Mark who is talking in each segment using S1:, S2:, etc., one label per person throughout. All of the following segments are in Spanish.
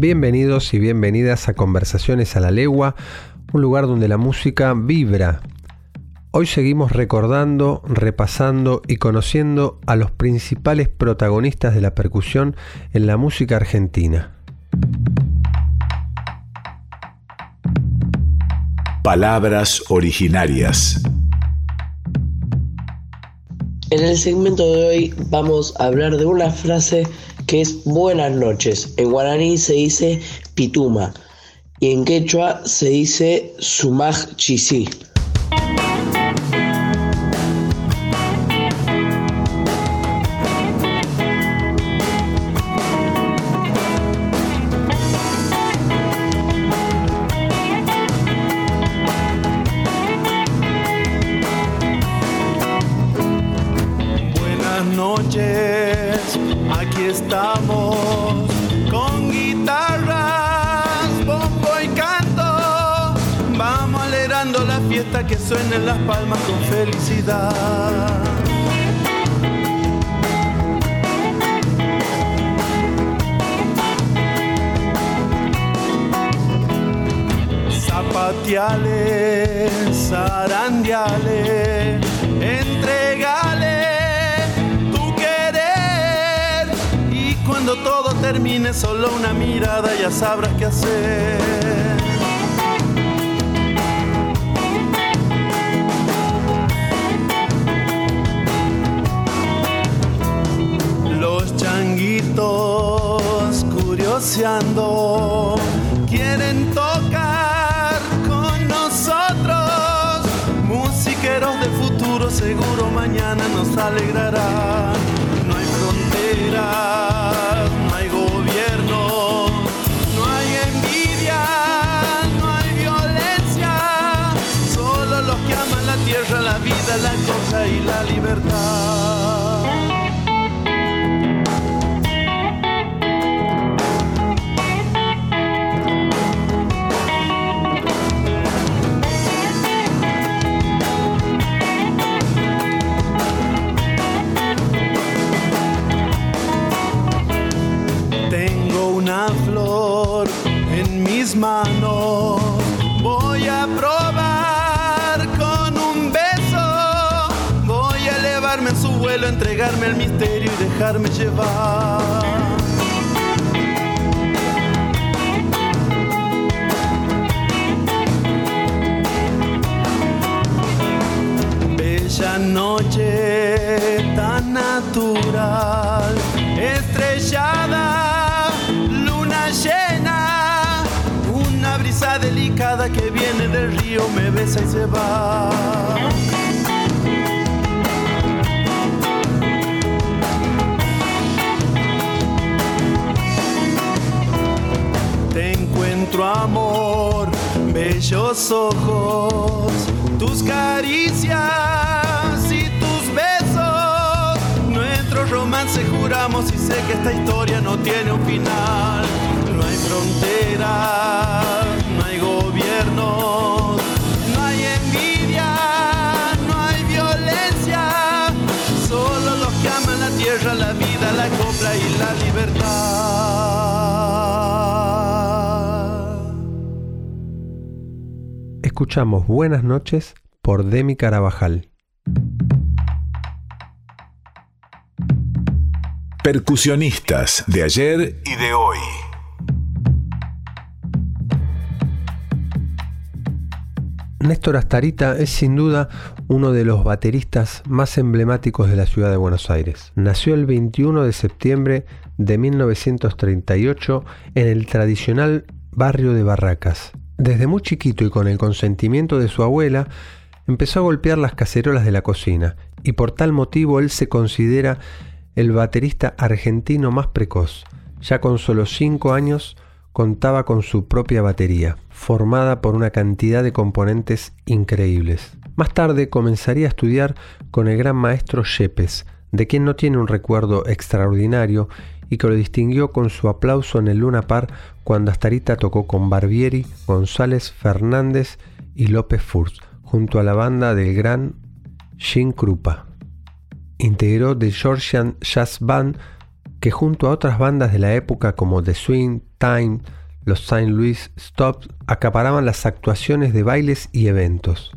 S1: Bienvenidos y bienvenidas a Conversaciones a la Legua, un lugar donde la música vibra. Hoy seguimos recordando, repasando y conociendo a los principales protagonistas de la percusión en la música argentina.
S2: Palabras originarias.
S3: En el segmento de hoy vamos a hablar de una frase que es buenas noches. En guaraní se dice pituma y en quechua se dice sumaj chisi.
S4: Seguro mañana nos alegrará. No hay fronteras, no hay gobierno, no hay envidia, no hay violencia. Solo los que aman la tierra, la vida, la cosa y la libertad. Al misterio y dejarme llevar. Bella noche tan natural, estrellada delicada que viene del río me besa y se va. Encuentro amor, bellos ojos, tus caricias y tus besos. Nuestro romance juramos y sé que esta historia no tiene un final. No hay fronteras no hay envidia, no hay violencia, solo los que aman la tierra, la vida, la copla y la libertad.
S1: Escuchamos Buenas noches por Demi Carabajal.
S2: Percusionistas de ayer y de hoy.
S1: Néstor Astarita es sin duda uno de los bateristas más emblemáticos de la ciudad de Buenos Aires. Nació el 21 de septiembre de 1938 en el tradicional barrio de Barracas. Desde muy chiquito y con el consentimiento de su abuela, empezó a golpear las cacerolas de la cocina y por tal motivo él se considera el baterista argentino más precoz. Ya con solo 5 años contaba con su propia batería, formada por una cantidad de componentes increíbles. Más tarde comenzaría a estudiar con el gran maestro Yepes, de quien no tiene un recuerdo extraordinario y que lo distinguió con su aplauso en el Luna Par cuando Astarita tocó con Barbieri, González, Fernández y López Furz, junto a la banda del gran Jim Krupa. Integró The Georgian Jazz Band, que junto a otras bandas de la época como The Swing, Time, los St. Louis Stops, acaparaban las actuaciones de bailes y eventos.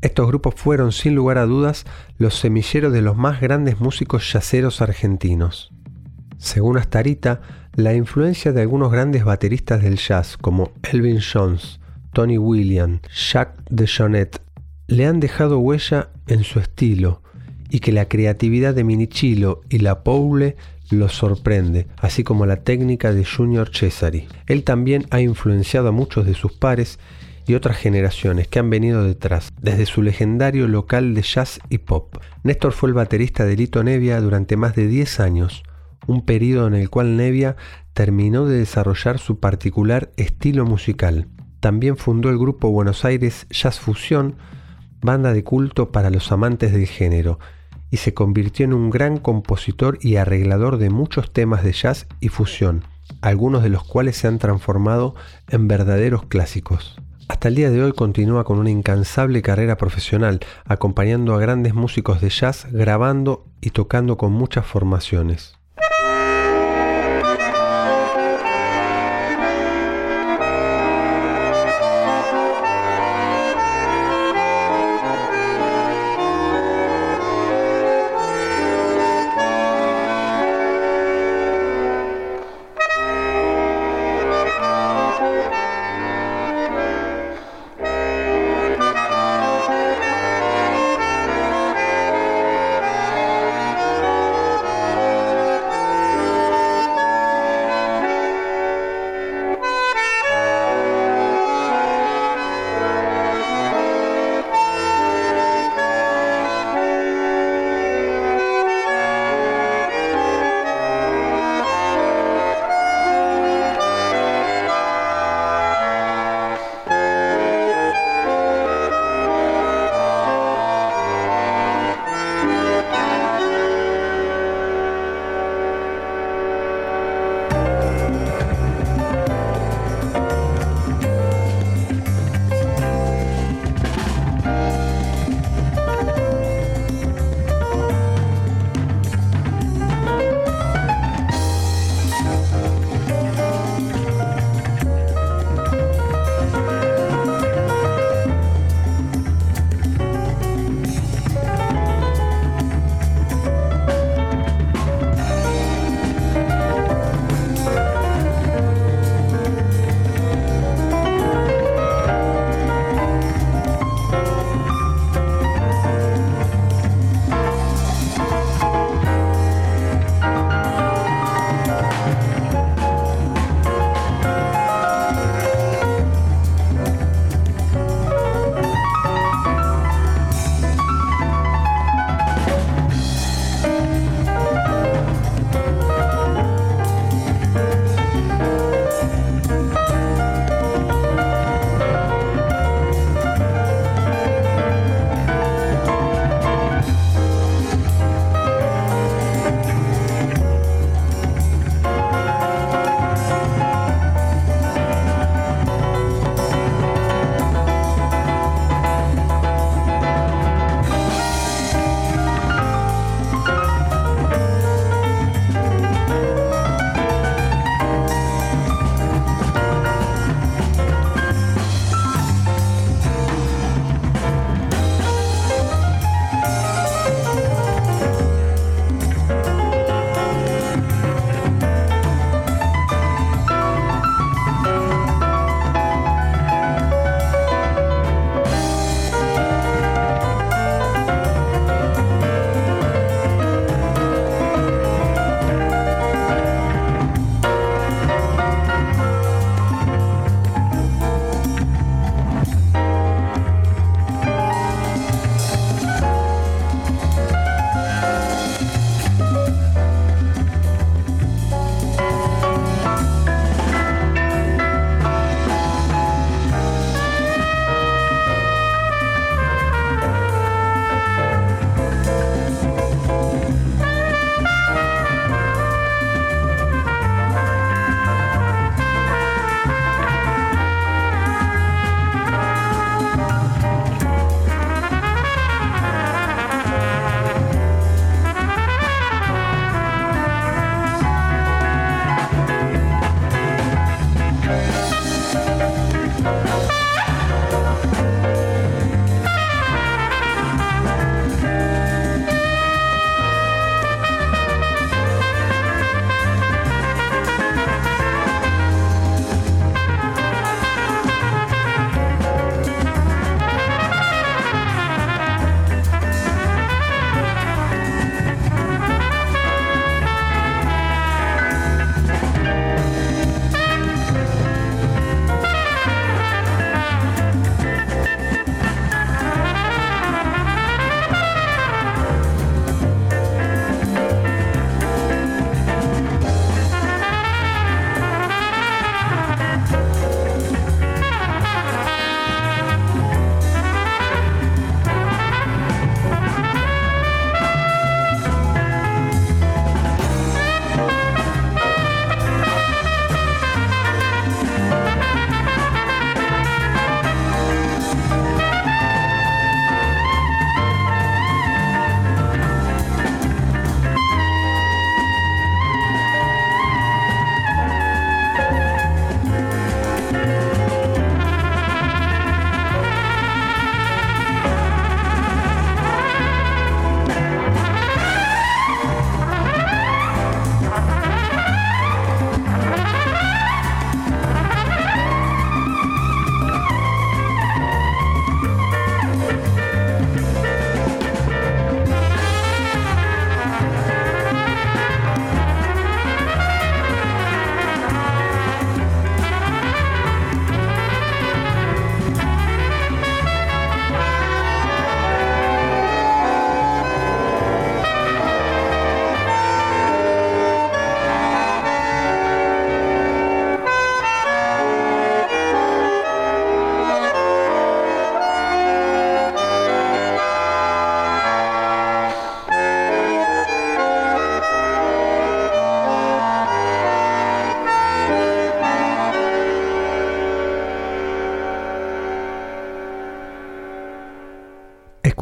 S1: Estos grupos fueron, sin lugar a dudas, los semilleros de los más grandes músicos yaceros argentinos. Según Astarita, la influencia de algunos grandes bateristas del jazz como Elvin Jones, Tony Williams, Jacques DeJohnette, le han dejado huella en su estilo y que la creatividad de Minichilo y la Poule los sorprende, así como la técnica de Junior Cesari. Él también ha influenciado a muchos de sus pares y otras generaciones que han venido detrás, desde su legendario local de jazz y pop. Néstor fue el baterista de Lito Nevia durante más de 10 años, un periodo en el cual Nevia terminó de desarrollar su particular estilo musical. También fundó el grupo Buenos Aires Jazz Fusión, banda de culto para los amantes del género, y se convirtió en un gran compositor y arreglador de muchos temas de jazz y fusión, algunos de los cuales se han transformado en verdaderos clásicos. Hasta el día de hoy continúa con una incansable carrera profesional, acompañando a grandes músicos de jazz, grabando y tocando con muchas formaciones.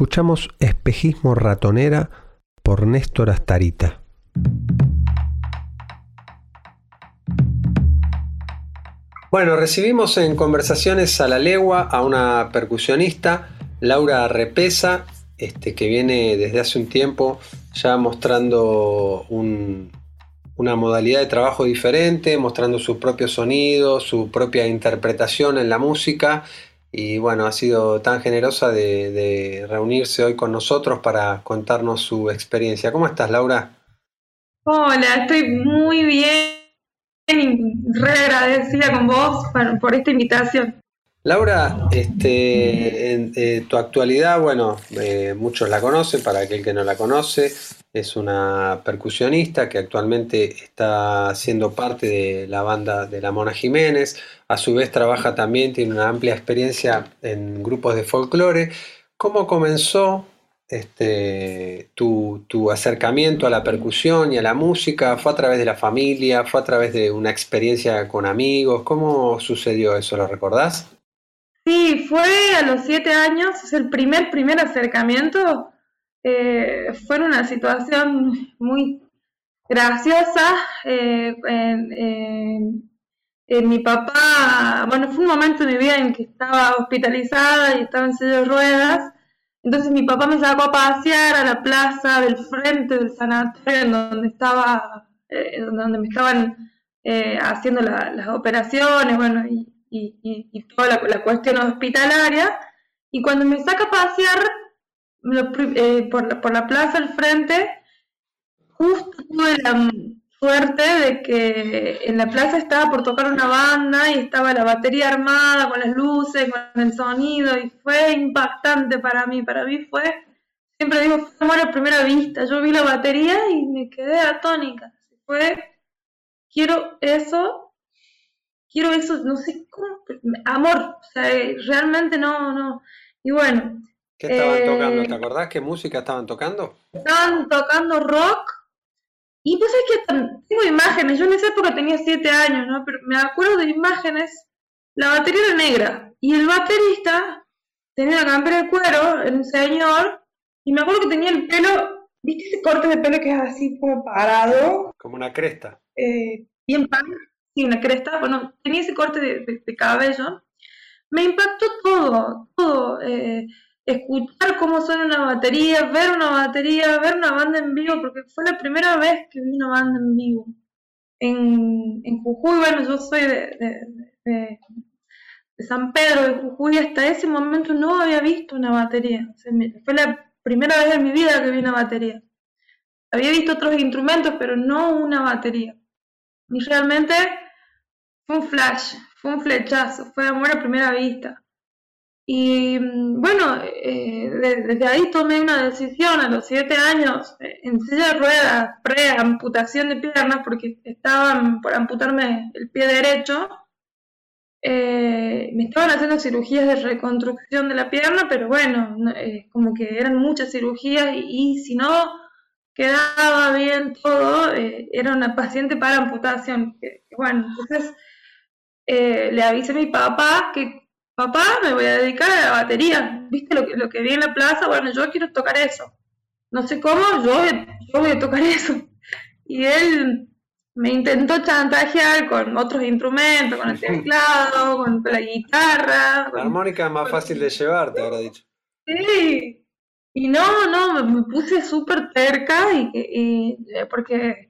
S5: Escuchamos Espejismo Ratonera por Néstor Astarita. Bueno, recibimos en conversaciones a la legua a una percusionista, Laura Repesa, este, que viene desde hace un tiempo ya mostrando una modalidad de trabajo diferente, mostrando su propio sonido, su propia interpretación en la música. Y bueno, ha sido tan generosa de, reunirse hoy con nosotros para contarnos su experiencia. ¿Cómo estás, Laura?
S6: Hola, estoy muy bien re agradecida con vos por, esta invitación.
S5: Laura, este, eh, tu actualidad, bueno, eh, muchos la conocen, para aquel que no la conoce, es una percusionista que actualmente está siendo parte de la banda de la Mona Jiménez, a su vez trabaja también, tiene una amplia experiencia en grupos de folclore. ¿Cómo comenzó este, tu, acercamiento a la percusión y a la música? ¿Fue a través de la familia? ¿Fue a través de una experiencia con amigos? ¿Cómo sucedió eso? ¿Lo recordás?
S6: Sí, fue a los siete años, es el primer, primer acercamiento. Eh, fue en una situación muy graciosa. Eh, mi papá, bueno, fue un momento en mi vida en que estaba hospitalizada y estaba en silla de ruedas entonces mi papá me sacó a pasear a la plaza del frente del sanatorio en donde estaba, eh, donde me estaban eh, haciendo las operaciones, bueno, y, toda la, cuestión hospitalaria. Y cuando me saca a pasear eh, por, la, por la plaza al frente, justo tuve la, suerte de que en la plaza estaba por tocar una banda y estaba la batería armada con las luces, con el sonido y fue impactante para mí. Para mí fue, siempre digo, fue amor a primera vista. Yo vi la batería y me quedé atónica. Fue, quiero eso, quiero eso, no sé cómo, amor, o sea, realmente no, no. Y bueno.
S5: ¿Qué estaban tocando? Eh, ¿Te acordás qué música estaban tocando?
S6: Estaban tocando rock y pues es que tengo imágenes, yo en esa época tenía siete años, ¿no? Pero me acuerdo de imágenes, la batería era negra y el baterista tenía la campera de cuero, el señor, y me acuerdo que tenía el pelo, ¿viste ese corte de pelo que es así como parado?
S5: Como una cresta.
S6: Eh, bien pan, sí, una cresta, bueno, tenía ese corte de, cabello. Me impactó todo, todo. Eh, escuchar cómo suena una batería, ver una batería, ver una banda en vivo, porque fue la primera vez que vi una banda en vivo. En, en Jujuy, bueno, yo soy de, de, San Pedro de Jujuy, hasta ese momento no había visto una batería. fue la primera vez en mi vida que vi una batería. Había visto otros instrumentos, pero no una batería. Y realmente fue un flash, fue un flechazo, fue amor a primera vista. Y mm, bueno, eh, desde ahí tomé una decisión a los siete años, eh, en silla de ruedas, pre-amputación de piernas, porque estaban por amputarme el pie derecho. Eh, me estaban haciendo cirugías de reconstrucción de la pierna, pero bueno, como que eran muchas cirugías y, si no quedaba bien todo, era una paciente para amputación. bueno, entonces le avisé a mi papá que papá, me voy a dedicar a la batería. ¿Viste lo que, lo que vi en la plaza? Bueno, yo quiero tocar eso. No sé cómo, yo, yo voy a tocar eso. Y él me intentó chantajear con otros instrumentos, con el teclado, con la guitarra.
S5: La armónica es más fácil de llevar, te habrá dicho.
S6: Sí. Y no, no, me, puse súper cerca y, y, porque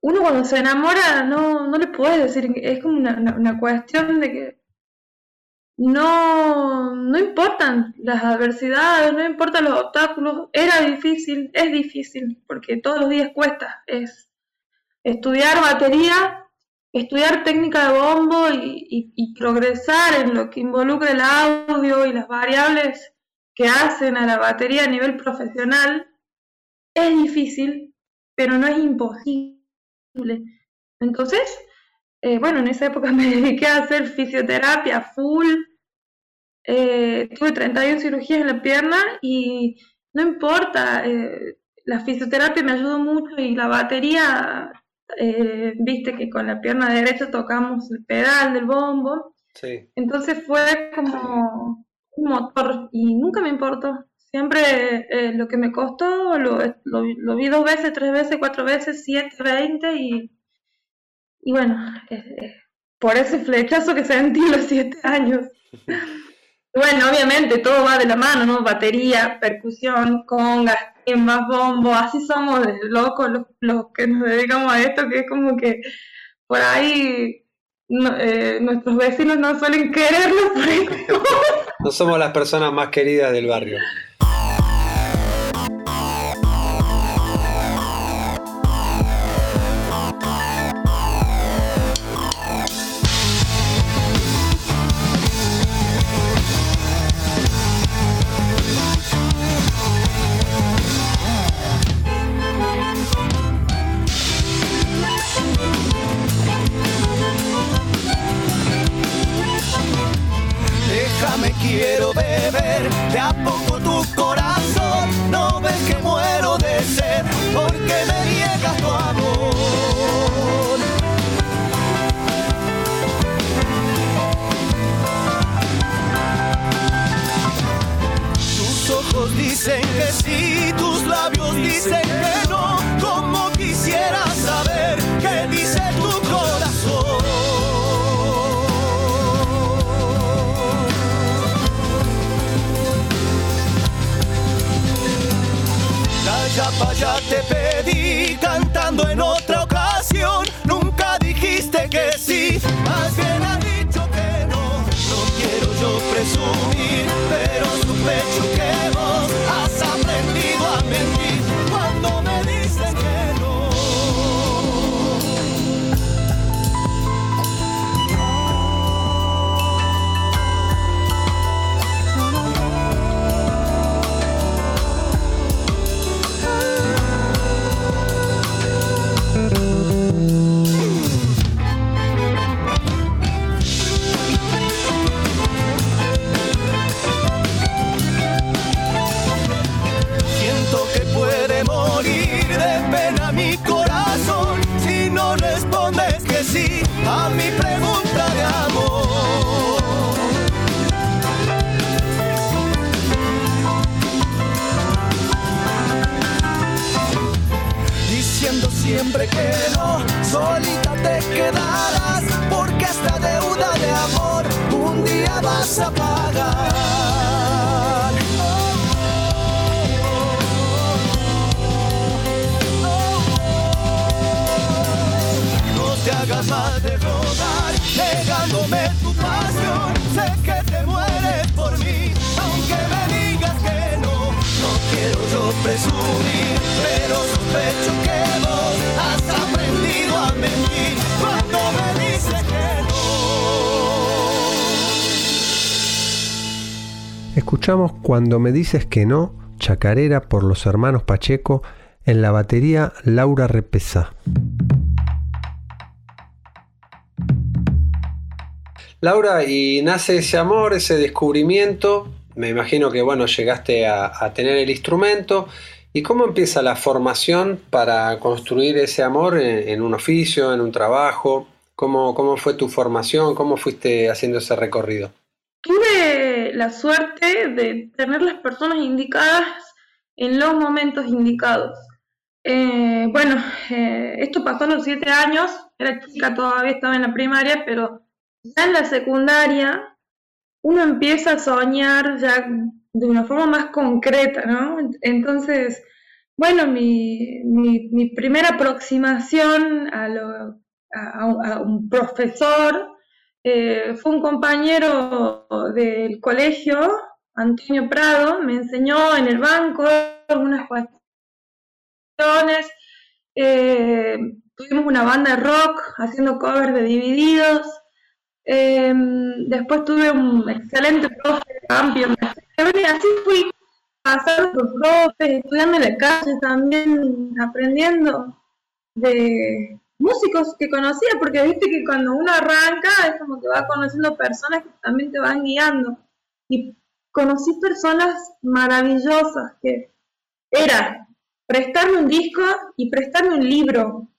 S6: uno cuando se enamora no, no le puedes decir, es como una cuestión de que no, no importan las adversidades, no importan los obstáculos, era difícil, es difícil, porque todos los días cuesta, es estudiar batería, estudiar técnica de bombo y, progresar en lo que involucra el audio y las variables que hacen a la batería a nivel profesional, es difícil, pero no es imposible. Entonces, eh, bueno, en esa época me dediqué a hacer fisioterapia full. Eh, tuve 31 cirugías en la pierna y no importa, eh, la fisioterapia me ayudó mucho y la batería, viste que con la pierna derecha tocamos el pedal del bombo. Entonces fue como motor y nunca me importó. Siempre eh, lo que me costó lo, lo, vi dos veces, tres veces, cuatro veces, siete, veinte y, y bueno, por ese flechazo que sentí los siete años. bueno, obviamente todo va de la mano, ¿no? Batería, percusión, congas, más bombo, así somos locos los, los que nos dedicamos a esto, que es como que por ahí eh, nuestros vecinos no suelen querernos.
S5: no somos las personas más queridas del barrio.
S7: Dicen que sí, tus labios dicen que no. Como quisiera saber qué dice tu corazón. ya te pedí cantando en otra pagar. te hagas mal de rodar, negándome tu pasión. Sé que te mueres por mí, aunque me digas que no. No quiero yo presumir,
S5: Escuchamos Cuando me dices que no, Chacarera por los hermanos Pacheco, en la batería Laura Repesa. Laura, y nace ese amor, ese descubrimiento. Me imagino que bueno, llegaste a, tener el instrumento. ¿Y cómo empieza la formación para construir ese amor en, un oficio, en un trabajo? ¿Cómo, ¿Cómo fue tu formación? ¿Cómo fuiste haciendo ese recorrido?
S6: La suerte de tener las personas indicadas en los momentos indicados. Eh, bueno, eh, esto pasó a los siete años, era chica todavía, estaba en la primaria, pero ya en la secundaria uno empieza a soñar ya de una forma más concreta, ¿no? Entonces, bueno, mi, mi, primera aproximación a, lo, a, un profesor eh, fue un compañero del colegio, Antonio Prado, me enseñó en el banco algunas cuestiones. Eh, tuvimos una banda de rock haciendo covers de Divididos. Em, después tuve un excelente profe de cambio. Así fui pasando por profes, estudiando en la calle también, aprendiendo de músicos que conocía, porque viste que cuando uno arranca es como que va conociendo personas que también te van guiando. Y conocí personas maravillosas que era prestarme un disco y prestarme un libro.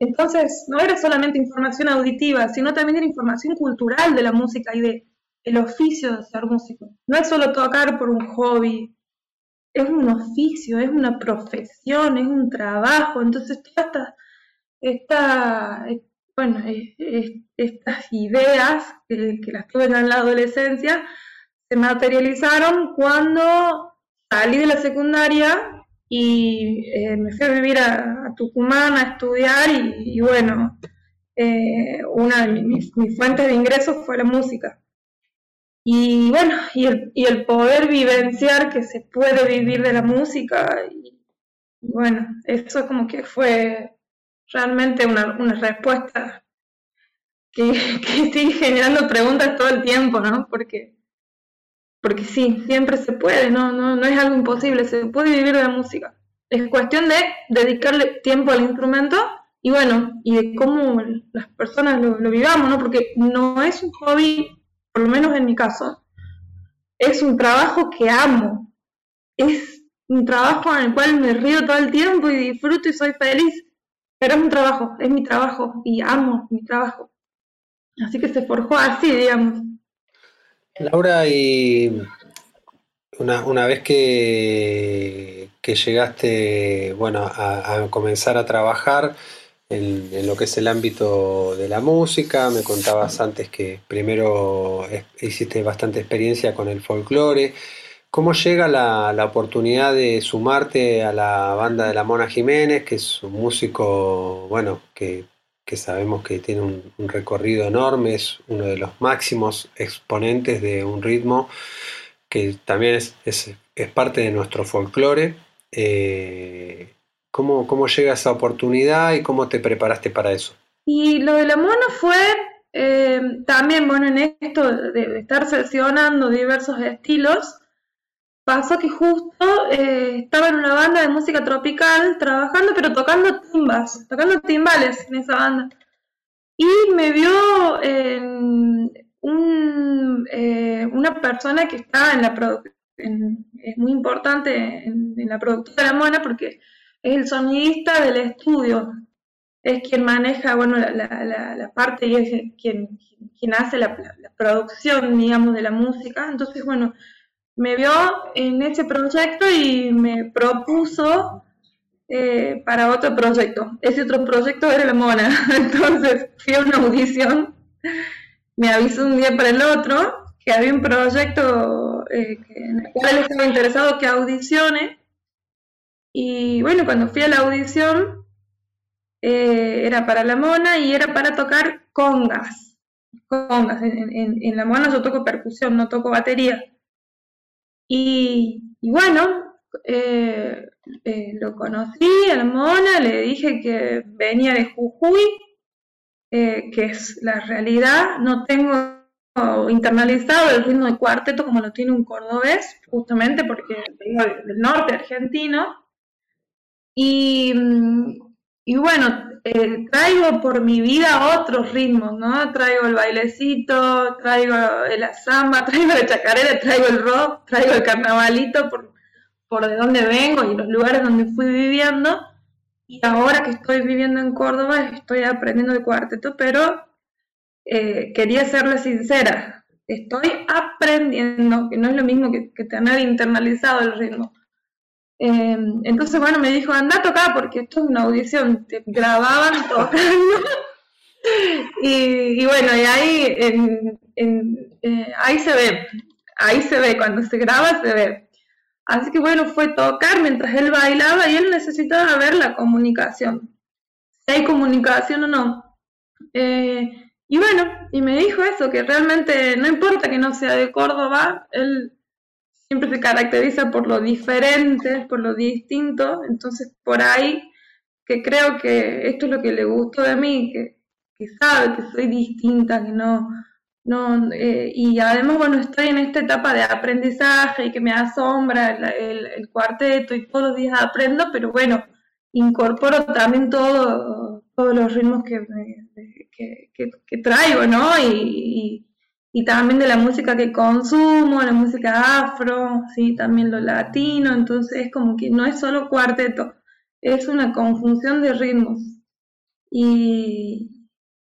S6: Entonces, no era solamente información auditiva, sino también era información cultural de la música y de el oficio de ser músico. No es solo tocar por un hobby, es un oficio, es una profesión, es un trabajo, entonces todas estas, bueno, estas ideas que, las tuve en la adolescencia se materializaron cuando salí de la secundaria y eh, me fui a vivir a, Tucumán a estudiar y, bueno, eh, una de mis, fuentes de ingresos fue la música. Y bueno, y el, y el poder vivenciar que se puede vivir de la música, y, bueno, eso como que fue realmente una, una respuesta que, que sigue generando preguntas todo el tiempo, ¿no? Porque porque sí, siempre se puede, no, no, no es algo imposible, se puede vivir de la música. Es cuestión de dedicarle tiempo al instrumento y bueno, y de cómo las personas lo, vivamos, ¿no? Porque no es un hobby, por lo menos en mi caso, es un trabajo que amo. Es un trabajo en el cual me río todo el tiempo y disfruto y soy feliz. Pero es un trabajo, es mi trabajo y amo mi trabajo. Así que se forjó así, digamos.
S5: Laura, y una, vez que, que, llegaste bueno, a, comenzar a trabajar en, lo que es el ámbito de la música, me contabas antes que primero hiciste bastante experiencia con el folclore. ¿Cómo llega la, la, oportunidad de sumarte a la banda de la Mona Jiménez, que es un músico, bueno, que que sabemos que tiene un, recorrido enorme, es uno de los máximos exponentes de un ritmo que también es, es, parte de nuestro folclore. Eh, ¿cómo, ¿Cómo llega esa oportunidad y cómo te preparaste para eso?
S6: Y lo de la mono fue eh, también, bueno, en esto de estar seleccionando diversos estilos, pasó que justo eh, estaba en una banda de música tropical trabajando, pero tocando timbas, tocando timbales en esa banda. Y me vio un, eh, una persona que está en la producción, es muy importante en, la productora de la Mona porque es el sonidista del estudio, es quien maneja bueno, la, parte y es quien, quien hace la, producción, digamos, de la música. Entonces, bueno, me vio en ese proyecto y me propuso eh, para otro proyecto. Ese otro proyecto era la mona. Entonces fui a una audición, me avisó un día para el otro que había un proyecto eh, en el cual estaba interesado que audicione. Y bueno, cuando fui a la audición, eh, era para la mona y era para tocar congas. Congas. en la mona yo toco percusión, no toco batería. Y, bueno, eh, eh, lo conocí a Mona, le dije que venía de Jujuy, eh, que es la realidad. No tengo internalizado el ritmo de cuarteto como lo tiene un cordobés, justamente porque vengo del norte argentino. Y, y bueno, eh, traigo por mi vida otros ritmos, ¿no? Traigo el bailecito, traigo la samba, traigo la chacarera, traigo el rock, traigo el carnavalito por, por de dónde vengo y los lugares donde fui viviendo. Y ahora que estoy viviendo en Córdoba estoy aprendiendo de cuarteto, pero eh, quería serle sincera, estoy aprendiendo, que no es lo mismo que, que tener internalizado el ritmo. Em, entonces, bueno, me dijo, anda a tocar porque esto es una audición, te grababan tocando. y, bueno, y ahí, eh, ahí se ve, ahí se ve, cuando se graba se ve. Así que bueno, fue tocar mientras él bailaba y él necesitaba ver la comunicación, si hay comunicación o no. Eh, y bueno, y me dijo eso, que realmente no importa que no sea de Córdoba, él siempre se caracteriza por lo diferente, por lo distinto, entonces por ahí que creo que esto es lo que le gustó de mí, que, sabe que soy distinta, que no, no eh, y además bueno, estoy en esta etapa de aprendizaje y que me asombra el, cuarteto y todos los días aprendo, pero bueno, incorporo también todo, todos los ritmos que, que, traigo, ¿no? Y también de la música que consumo, la música afro, sí, también lo latino, entonces es como que no es solo cuarteto, es una conjunción de ritmos. Y,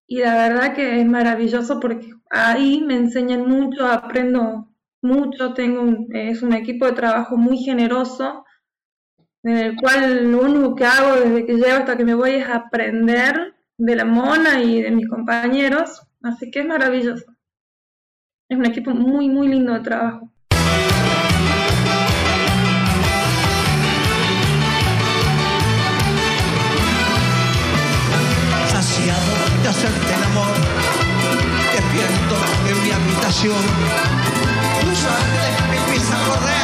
S6: la verdad que es maravilloso porque ahí me enseñan mucho, aprendo mucho, tengo es un equipo de trabajo muy generoso, en el cual lo único que hago desde que llego hasta que me voy es aprender de la mona y de mis compañeros, así que es maravilloso. Es un equipo muy, muy lindo de trabajo.
S8: Saciado de hacerte el amor, despierto en mi habitación, tu sangre me empieza a correr,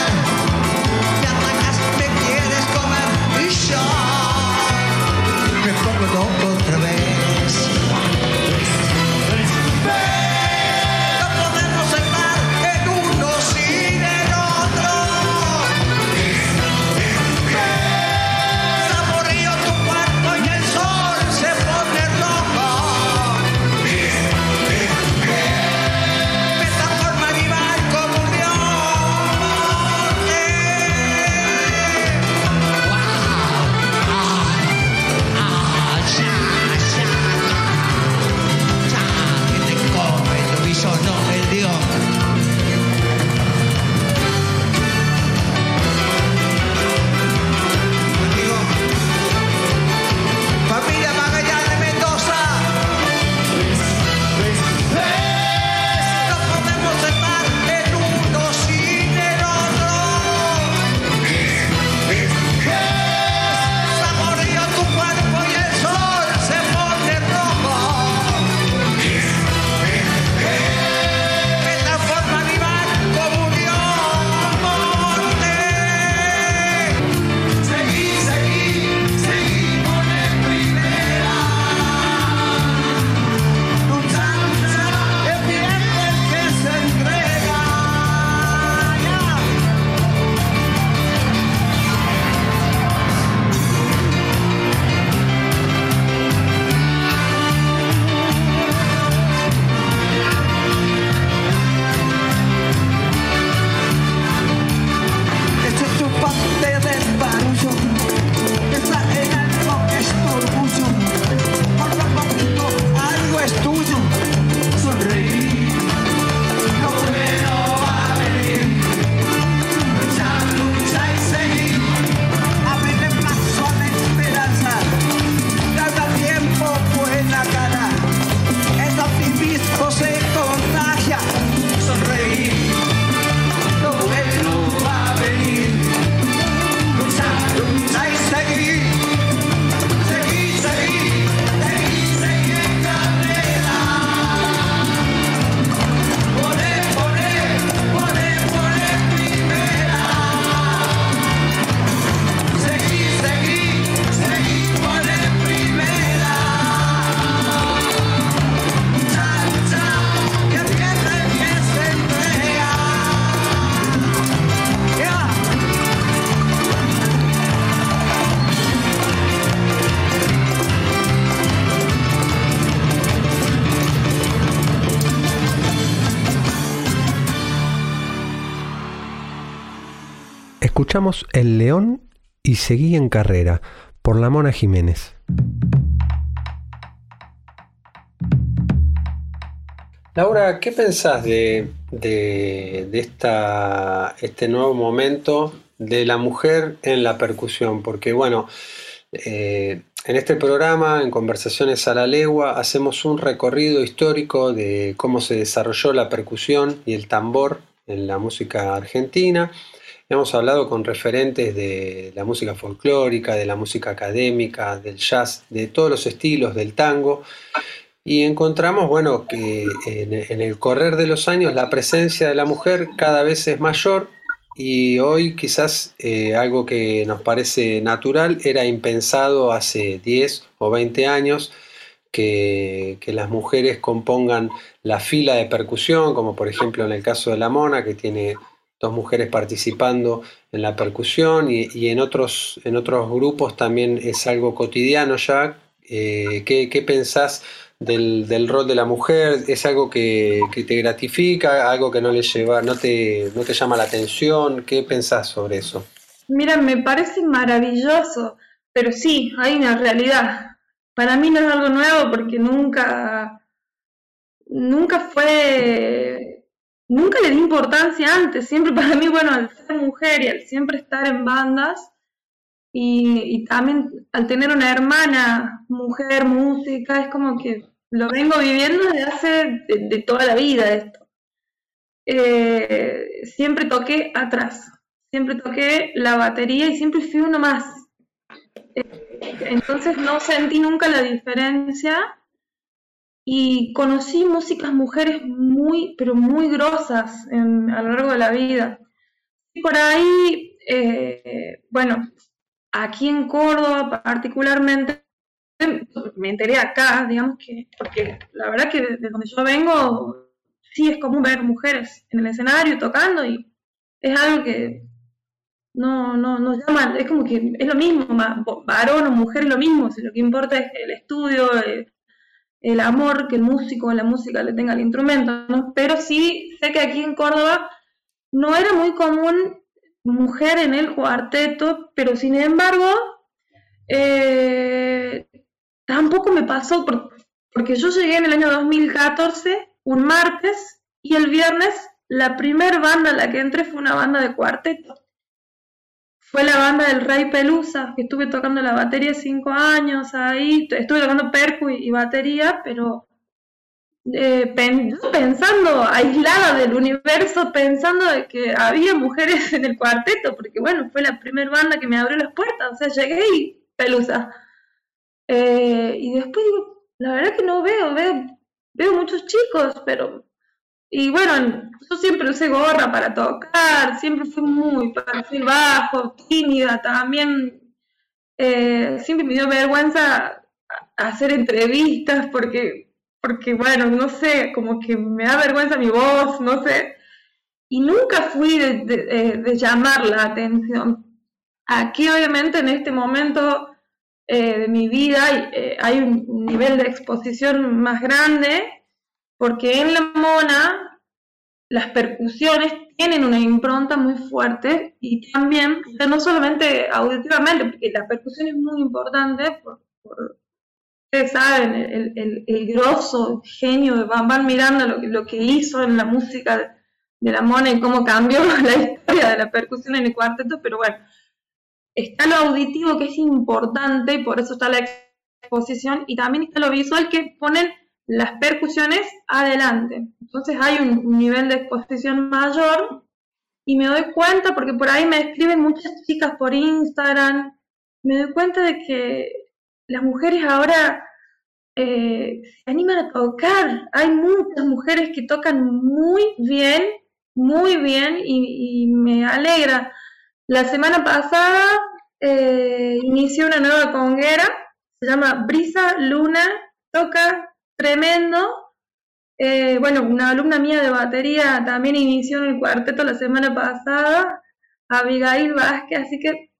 S8: El
S5: León y Seguí en Carrera por la Mona Jiménez. Laura, ¿qué pensás de, de- de esta, este nuevo momento de la mujer en la percusión? Porque bueno, eh, en este programa, en Conversaciones a la Legua, hacemos un recorrido histórico de cómo se desarrolló la percusión y el tambor en la música argentina. Hemos hablado con referentes de la música folclórica, de la música académica, del jazz, de todos los estilos, del tango. Y encontramos, bueno, que en, el correr de los años la presencia de la mujer cada vez es mayor y hoy quizás eh, algo que nos parece natural era impensado hace 10 o 20 años que las mujeres compongan la fila de percusión, como por ejemplo en el caso de La Mona, que tiene dos mujeres participando en la percusión y, y en otros, en otros grupos también es algo cotidiano ya. Eh, ¿qué, qué pensás del, del rol de la mujer? ¿Es algo que, que te gratifica? ¿Algo que no le lleva, no te, no te llama la atención? ¿Qué pensás sobre eso?
S6: Mira, me parece maravilloso, pero sí, hay una realidad. Para mí no es algo nuevo porque nunca, nunca fue nunca le di importancia antes, siempre para mí, bueno, al ser mujer y al siempre estar en bandas, y, también al tener una hermana, mujer, música, es como que lo vengo viviendo desde hace de, toda la vida esto. Eh, siempre toqué atrás, siempre toqué la batería y siempre fui uno más. Eh, entonces no sentí nunca la diferencia y conocí músicas mujeres muy, pero muy grosas a lo largo de la vida. Y por ahí, eh, bueno, aquí en Córdoba particularmente, me enteré acá, digamos que, porque la verdad que de donde yo vengo, sí es común ver mujeres en el escenario tocando y es algo que no, no, no llama, es como que es lo mismo, varón o mujer es lo mismo, si lo que importa es el estudio, el, el amor que el músico o la música le tenga al instrumento, ¿no? Pero sí sé que aquí en Córdoba no era muy común mujer en el cuarteto, pero sin embargo, eh, tampoco me pasó porque yo llegué en el año 2014, un martes, y el viernes la primer banda a la que entré fue una banda de cuarteto. Fue la banda del Rey Pelusa, que estuve tocando la batería cinco años ahí, estuve tocando percu y batería, pero eh, pensando, aislada del universo, pensando de que había mujeres en el cuarteto, porque bueno, fue la primera banda que me abrió las puertas, o sea, llegué y pelusa. Eh, y después digo, la verdad que no veo, veo, veo muchos chicos, pero... Y bueno, yo siempre usé gorra para tocar, siempre fui muy perfil bajo, tímida también. Eh, siempre me dio vergüenza hacer entrevistas porque porque bueno, no sé, como que me da vergüenza mi voz, no sé. Y nunca fui de, eh, llamar la atención. Aquí obviamente en este momento eh, de mi vida eh, hay un nivel de exposición más grande, porque en la mona las percusiones tienen una impronta muy fuerte y también, no solamente auditivamente, porque la percusión es muy importante por ustedes saben, el, el, el grosso, genio, van, van mirando lo, lo, que hizo en la música de la Mona y cómo cambió la historia de la percusión en el cuarteto, pero bueno, está lo auditivo que es importante y por eso está la exposición, y también está lo visual que ponen las percusiones adelante. Entonces hay un nivel de exposición mayor y me doy cuenta, porque por ahí me escriben muchas chicas por Instagram, me doy cuenta de que las mujeres ahora eh, se animan a tocar. Hay muchas mujeres que tocan muy bien, muy bien y, me alegra. La semana pasada eh, inicié una nueva conguera, se llama Brisa Luna, toca tremendo. Eh, bueno, una alumna mía de batería también inició en el cuarteto la semana pasada, Abigail Vázquez, así que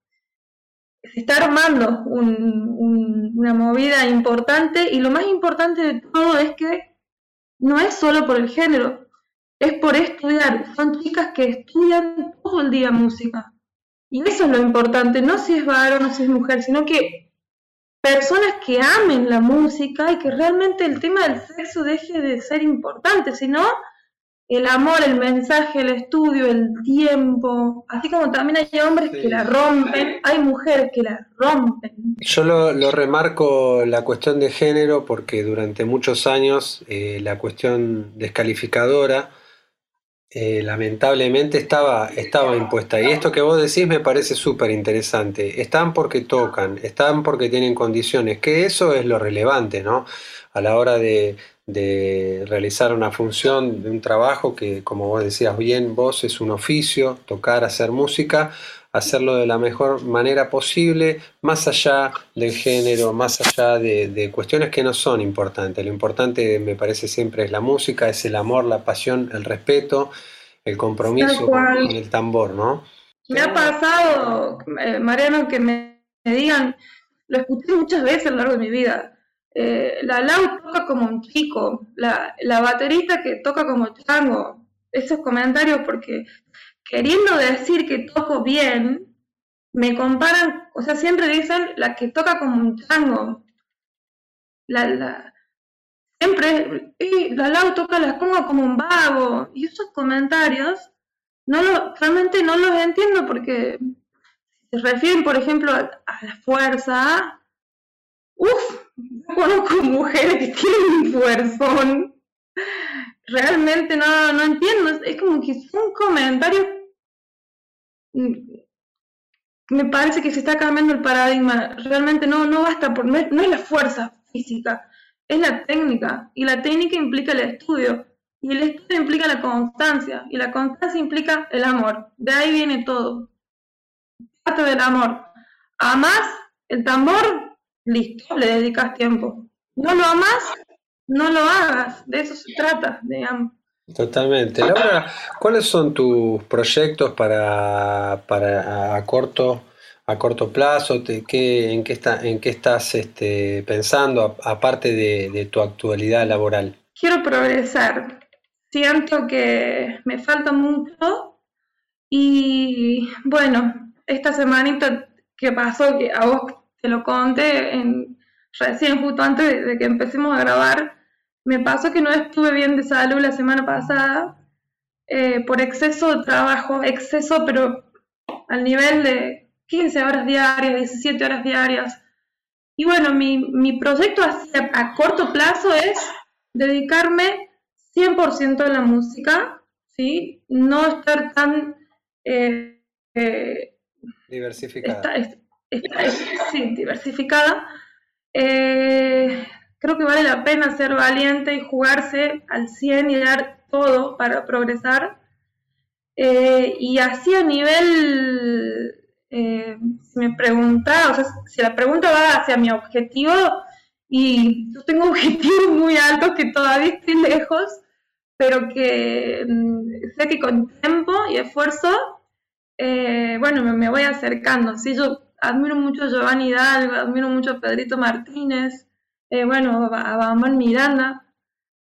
S6: se está armando una movida importante y lo más importante de todo es que no es solo por el género, es por estudiar. Son chicas que estudian todo el día música. Y eso es lo importante, no si es varón o si es mujer, sino que personas que amen la música y que realmente el tema del sexo deje de ser importante, sino el amor, el mensaje, el estudio, el tiempo, así como también hay hombres que la rompen, hay mujeres que la rompen.
S5: Yo lo, remarco la cuestión de género porque durante muchos años eh, la cuestión descalificadora eh, lamentablemente estaba, estaba impuesta. Y esto que vos decís me parece súper interesante. Están porque tocan, están porque tienen condiciones, que eso es lo relevante, ¿no? A la hora de, de realizar una función, de un trabajo que, como vos decías bien, vos es un oficio, tocar, hacer música, hacerlo de la mejor manera posible, más allá del género, más allá de, cuestiones que no son importantes. Lo importante me parece siempre es la música, es el amor, la pasión, el respeto, el compromiso con, el tambor, ¿no?
S6: Me ha pasado, eh, Mariano, que me, me digan, lo escuché muchas veces a lo largo de mi vida, eh, la Lau toca como un chico, la, la baterista que toca como chango. Esos comentarios porque queriendo decir que toco bien, me comparan, o sea, siempre dicen la que toca como un chango. La, siempre, y la Lau toca las congas como un vago. Y esos comentarios, no lo, realmente no los entiendo porque se refieren, por ejemplo, a, la fuerza, uff, conozco mujeres que tienen un fuerzón. Realmente no, no entiendo, es, como que son comentarios me parece que se está cambiando el paradigma. Realmente no, no basta por, no es, la fuerza física, es la técnica. Y la técnica implica el estudio. Y el estudio implica la constancia. Y la constancia implica el amor. De ahí viene todo. Parte del amor. Amás el tambor, listo, le dedicas tiempo. No lo amas, no lo hagas. De eso se trata, digamos.
S5: Totalmente. Laura, ¿cuáles son tus proyectos para, para a corto a corto plazo? ¿Qué, en, qué está, ¿En qué estás este, pensando aparte de, de tu actualidad laboral?
S6: quiero progresar. Siento que me falta mucho y bueno, esta semanita que pasó, que a vos te lo conté en, recién justo antes de que empecemos a grabar, me pasó que no estuve bien de salud la semana pasada eh, por exceso de trabajo, exceso pero al nivel de 15 horas diarias, 17 horas diarias. Y bueno, mi, mi proyecto hacia- a corto plazo es dedicarme 100% a la música, ¿sí? No estar tan... eh, eh,
S5: Diversificada.
S6: sí, diversificada. Eh, creo que vale la pena ser valiente y jugarse al 100 y dar todo para progresar. Eh, y así a nivel, eh, si me pregunta, o sea, si la pregunta va hacia mi objetivo, y yo tengo objetivos muy altos que todavía estoy lejos, pero que mm, sé que con tiempo y esfuerzo, eh, bueno, me, me voy acercando. Sí, yo admiro mucho a Giovanni Hidalgo, admiro mucho a Pedrito Martínez, eh, bueno, a Bamán Miranda,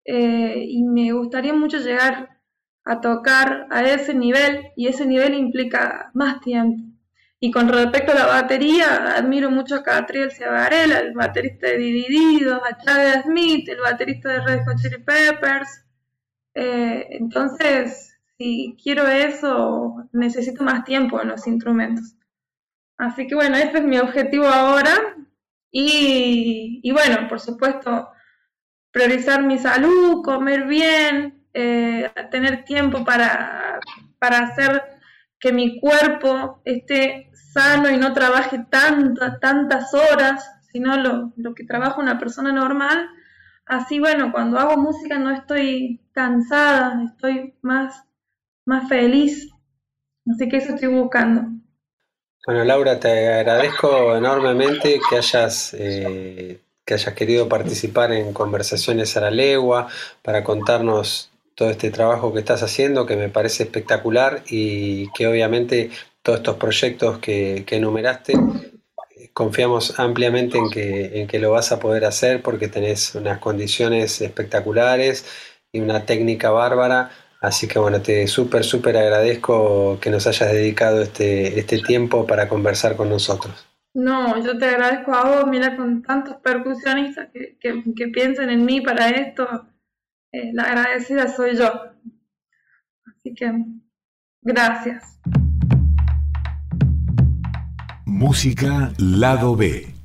S6: eh, y me gustaría mucho llegar a tocar a ese nivel, y ese nivel implica más tiempo. Y con respecto a la batería, admiro mucho a Catriel Ciavarela, el baterista de Divididos, a Chad Smith, el baterista de Red Hot Chili Peppers. Eh, entonces, si quiero eso, necesito más tiempo en los instrumentos. Así que bueno, ese es mi objetivo ahora. Y, y bueno, por supuesto, priorizar mi salud, comer bien, eh, tener tiempo para, para hacer que mi cuerpo esté sano y no trabaje tantas, tantas horas, sino lo, lo que trabaja una persona normal. Así, bueno, cuando hago música no estoy cansada, estoy más, más feliz. Así que eso estoy buscando.
S5: Bueno, Laura, te agradezco enormemente que hayas, eh, que hayas querido participar en Conversaciones a la Legua para contarnos todo este trabajo que estás haciendo, que me parece espectacular y que obviamente todos estos proyectos que, que enumeraste, eh, confiamos ampliamente en que, en que lo vas a poder hacer porque tenés unas condiciones espectaculares y una técnica bárbara. Así que bueno, te súper, súper agradezco que nos hayas dedicado este, este tiempo para conversar con nosotros.
S6: No, yo te agradezco a vos, mira, con tantos percusionistas que, que, que piensan en mí para esto, eh, la agradecida soy yo. Así que, gracias.
S2: Música Lado B.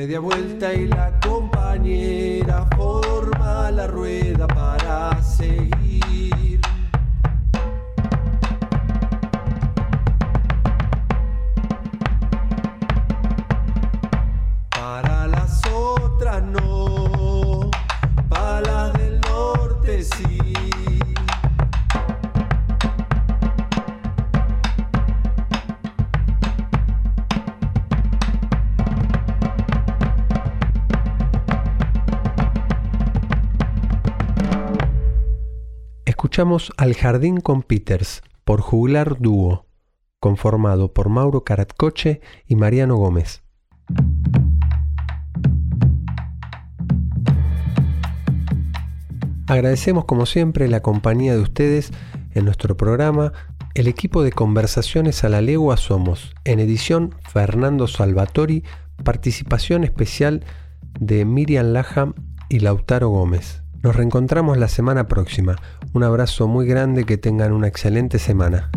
S1: Media vuelta y la compañera forma la rueda Al Jardín con Peters por Juglar Dúo, conformado por Mauro Caratcoche y Mariano Gómez. Agradecemos como siempre la compañía de ustedes en nuestro programa. El equipo de Conversaciones a la Legua somos, en edición Fernando Salvatori, participación especial de Miriam Laham y Lautaro Gómez. Nos reencontramos la semana próxima. Un abrazo muy grande, que tengan una excelente semana.